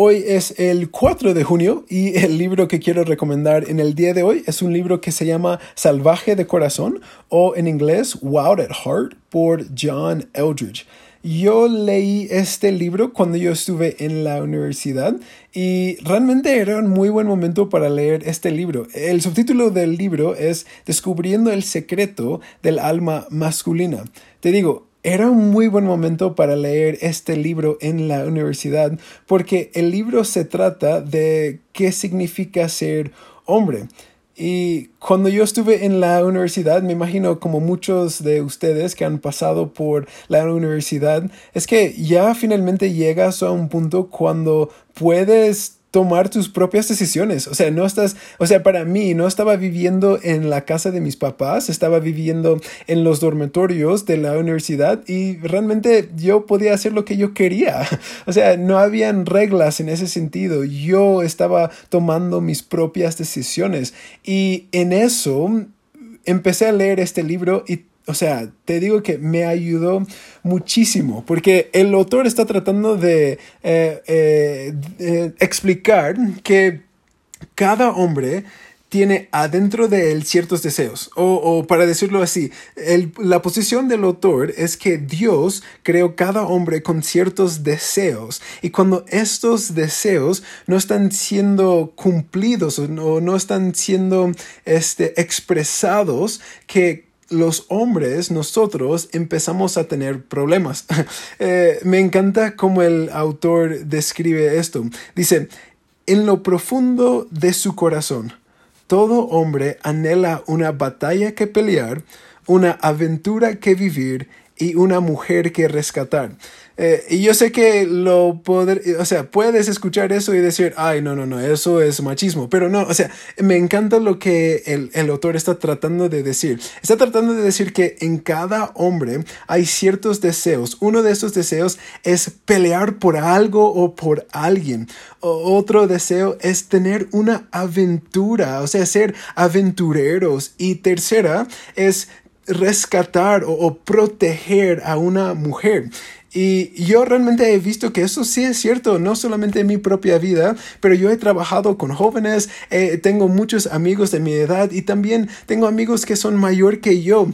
Hoy es el 4 de junio y el libro que quiero recomendar en el día de hoy es un libro que se llama Salvaje de Corazón o en inglés Wild at Heart por John Eldridge. Yo leí este libro cuando yo estuve en la universidad y realmente era un muy buen momento para leer este libro. El subtítulo del libro es Descubriendo el secreto del alma masculina. Te digo, era un muy buen momento para leer este libro en la universidad porque el libro se trata de qué significa ser hombre. Y cuando yo estuve en la universidad, me imagino como muchos de ustedes que han pasado por la universidad, es que ya finalmente llegas a un punto cuando puedes tomar tus propias decisiones. O sea, no estás, o sea, para mí no estaba viviendo en la casa de mis papás, estaba viviendo en los dormitorios de la universidad y realmente yo podía hacer lo que yo quería. O sea, no habían reglas en ese sentido. Yo estaba tomando mis propias decisiones y en eso empecé a leer este libro y o sea, te digo que me ayudó muchísimo porque el autor está tratando de eh, eh, explicar que cada hombre tiene adentro de él ciertos deseos. O, para decirlo así, la posición del autor es que Dios creó cada hombre con ciertos deseos. Y cuando estos deseos no están siendo cumplidos o no, no están siendo este, expresados, que los hombres, nosotros empezamos a tener problemas. Eh, me encanta cómo el autor describe esto. Dice, en lo profundo de su corazón, todo hombre anhela una batalla que pelear, una aventura que vivir y una mujer que rescatar. Eh, y yo sé que lo poder, o sea, puedes escuchar eso y decir, ay, no, no, no, eso es machismo. Pero no, o sea, me encanta lo que el, el autor está tratando de decir. Está tratando de decir que en cada hombre hay ciertos deseos. Uno de esos deseos es pelear por algo o por alguien. otro deseo es tener una aventura, o sea, ser aventureros. Y tercera es rescatar o, proteger a una mujer. Y yo realmente he visto que eso sí es cierto, no solamente en mi propia vida, pero yo he trabajado con jóvenes, eh, tengo muchos amigos de mi edad y también tengo amigos que son mayor que yo.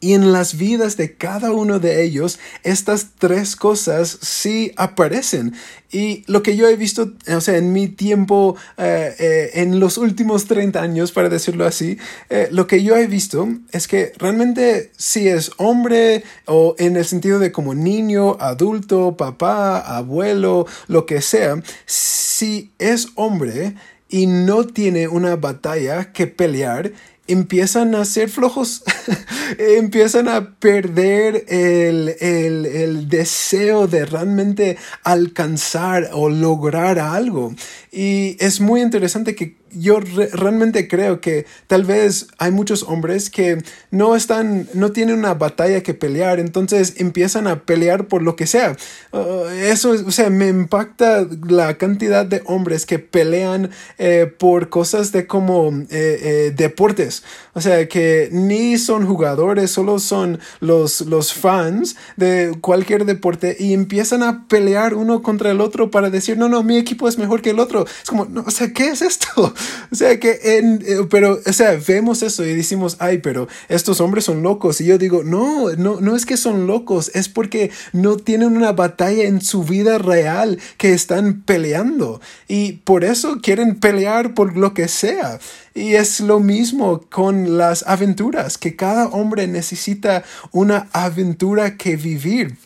Y en las vidas de cada uno de ellos, estas tres cosas sí aparecen. Y lo que yo he visto, o sea, en mi tiempo, eh, eh, en los últimos 30 años, para decirlo así, eh, lo que yo he visto es que realmente si es hombre o en el sentido de como niño, adulto, papá, abuelo, lo que sea, si es hombre y no tiene una batalla que pelear, empiezan a ser flojos, empiezan a perder el, el, el, deseo de realmente alcanzar o lograr algo. Y es muy interesante que yo realmente creo que tal vez hay muchos hombres que no están, no tienen una batalla que pelear, entonces empiezan a pelear por lo que sea. Uh, eso, o sea, me impacta la cantidad de hombres que pelean eh, por cosas de como eh, eh, deportes. O sea, que ni son jugadores, solo son los, los fans de cualquier deporte y empiezan a pelear uno contra el otro para decir, no, no, mi equipo es mejor que el otro. Es como, no, o sea, ¿qué es esto? O sea, que en, eh, pero, o sea, vemos eso y decimos, ay, pero estos hombres son locos. Y yo digo, no, no, no es que son locos, es porque no tienen una batalla en su vida real que están peleando. Y por eso quieren pelear por lo que sea. Y es lo mismo con las aventuras, que cada hombre necesita una aventura que vivir.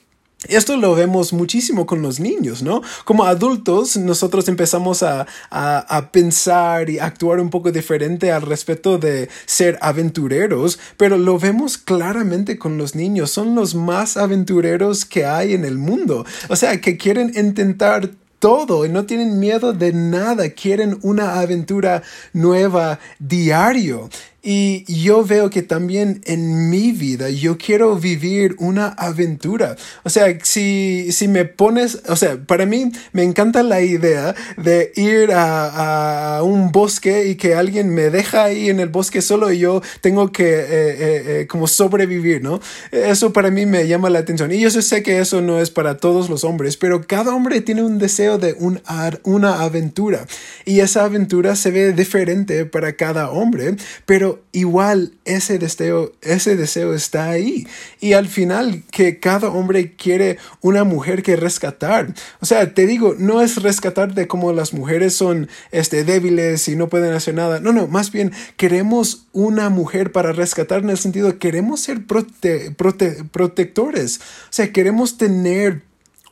Esto lo vemos muchísimo con los niños, ¿no? Como adultos, nosotros empezamos a, a, pensar y actuar un poco diferente al respecto de ser aventureros, pero lo vemos claramente con los niños. Son los más aventureros que hay en el mundo. O sea, que quieren intentar todo y no tienen miedo de nada, quieren una aventura nueva diario. Y yo veo que también en mi vida yo quiero vivir una aventura. O sea, si, si me pones, o sea, para mí me encanta la idea de ir a, a un bosque y que alguien me deja ahí en el bosque solo y yo tengo que eh, eh, eh, como sobrevivir, ¿no? Eso para mí me llama la atención. Y yo sé que eso no es para todos los hombres, pero cada hombre tiene un deseo de un, una aventura. Y esa aventura se ve diferente para cada hombre, pero igual ese deseo, ese deseo está ahí. Y al final que cada hombre quiere una mujer que rescatar. O sea, te digo, no es rescatar de cómo las mujeres son este, débiles y no pueden hacer nada. No, no, más bien queremos una mujer para rescatar en el sentido, queremos ser protectores. O sea, queremos tener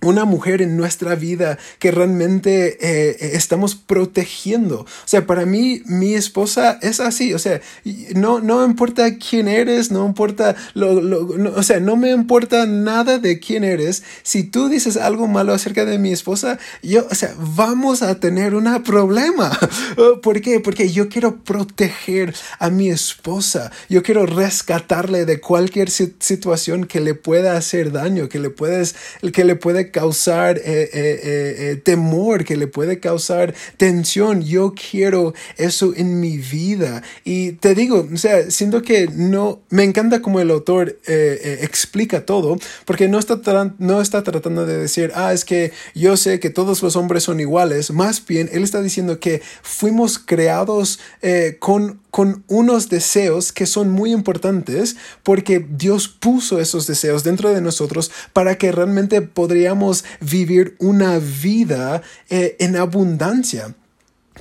una mujer en nuestra vida que realmente eh, eh, estamos protegiendo. O sea, para mí, mi esposa es así. O sea, no, no importa quién eres, no importa lo, lo o sea, no me importa nada de quién eres. Si tú dices algo malo acerca de mi esposa, yo, o sea, vamos a tener un problema. ¿Por qué? Porque yo quiero proteger a mi esposa. Yo quiero rescatarle de cualquier situación que le pueda hacer daño, que le puedes, que le puede causar eh, eh, eh, temor, que le puede causar tensión. Yo quiero eso en mi vida. Y te digo, o sea, siento que no, me encanta como el autor explica todo, porque no está, no está tratando de decir, ah, es que yo sé que todos los hombres son iguales. Más bien, él está diciendo que fuimos creados con con unos deseos que son muy importantes porque Dios puso esos deseos dentro de nosotros para que realmente podríamos vivir una vida eh, en abundancia.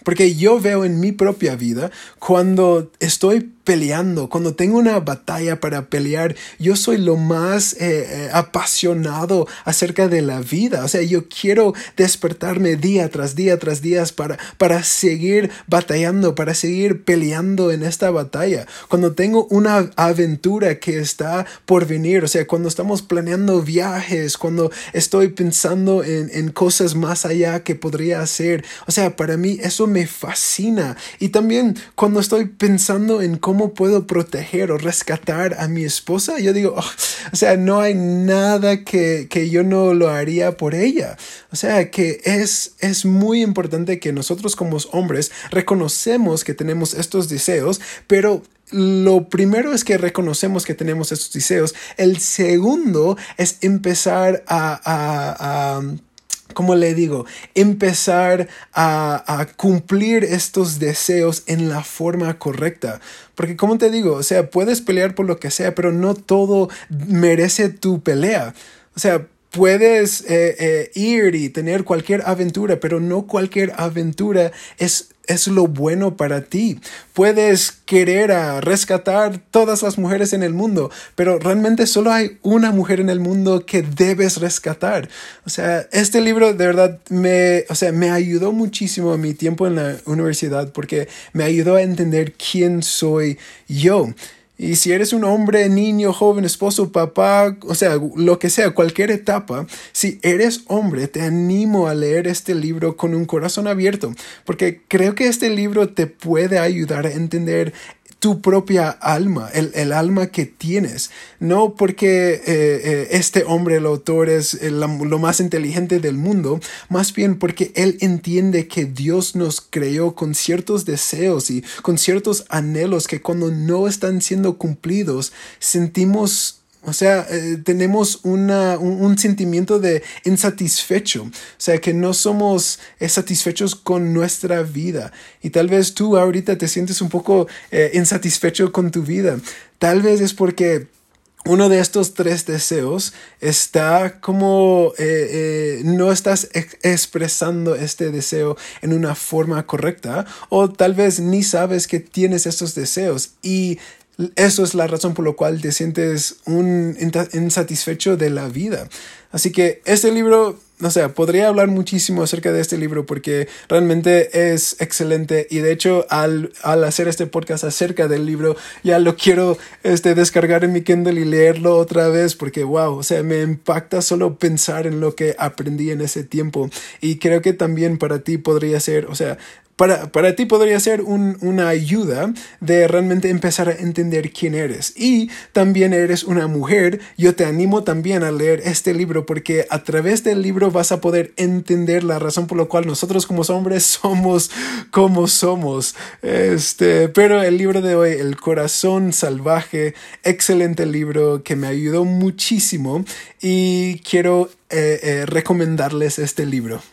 Porque yo veo en mi propia vida, cuando estoy peleando, cuando tengo una batalla para pelear, yo soy lo más eh, eh, apasionado acerca de la vida. O sea, yo quiero despertarme día tras día tras día para, para seguir batallando, para seguir peleando en esta batalla. Cuando tengo una aventura que está por venir, o sea, cuando estamos planeando viajes, cuando estoy pensando en, en cosas más allá que podría hacer. O sea, para mí eso me fascina. Y también cuando estoy pensando en cómo puedo proteger o rescatar a mi esposa, yo digo, oh, o sea, no hay nada que, que, yo no lo haría por ella. O sea, que es, es muy importante que nosotros como hombres reconocemos que tenemos estos deseos, pero lo primero es que reconocemos que tenemos estos deseos. El segundo es empezar a, a como le digo, empezar a, cumplir estos deseos en la forma correcta. Porque como te digo, o sea, puedes pelear por lo que sea, pero no todo merece tu pelea. O sea, puedes eh, eh, ir y tener cualquier aventura, pero no cualquier aventura es es lo bueno para ti. Puedes querer a rescatar todas las mujeres en el mundo, pero realmente solo hay una mujer en el mundo que debes rescatar. O sea, este libro de verdad me, o sea, me ayudó muchísimo a mi tiempo en la universidad porque me ayudó a entender quién soy yo. Y si eres un hombre, niño, joven, esposo, papá, o sea, lo que sea, cualquier etapa, si eres hombre, te animo a leer este libro con un corazón abierto, porque creo que este libro te puede ayudar a entender tu propia alma, el, alma que tienes. No porque eh, eh, este hombre, el autor, es lo más inteligente del mundo, más bien porque él entiende que Dios nos creó con ciertos deseos y con ciertos anhelos que cuando no están siendo cumplidos, sentimos o sea, eh, tenemos una, un, sentimiento de insatisfecho. O sea, que no somos eh, satisfechos con nuestra vida. Y tal vez tú ahorita te sientes un poco eh, insatisfecho con tu vida. Tal vez es porque uno de estos tres deseos está como no estás expresando este deseo en una forma correcta o tal vez ni sabes que tienes estos deseos y eso es la razón por la cual te sientes un insatisfecho de la vida. Así que este libro, no sé, podría hablar muchísimo acerca de este libro porque realmente es excelente y de hecho al, al hacer este podcast acerca del libro ya lo quiero este, descargar en mi Kindle y leerlo otra vez porque wow, o sea, me impacta solo pensar en lo que aprendí en ese tiempo y creo que también para ti podría ser, o sea, para, para ti podría ser una ayuda de realmente empezar a entender quién eres. Y también eres una mujer, yo te animo también a leer este libro porque a través del libro vas a poder entender la razón por la cual nosotros como hombres somos como somos. Este, pero el libro de hoy, El corazón salvaje, excelente libro que me ayudó muchísimo y quiero eh, eh, recomendarles este libro.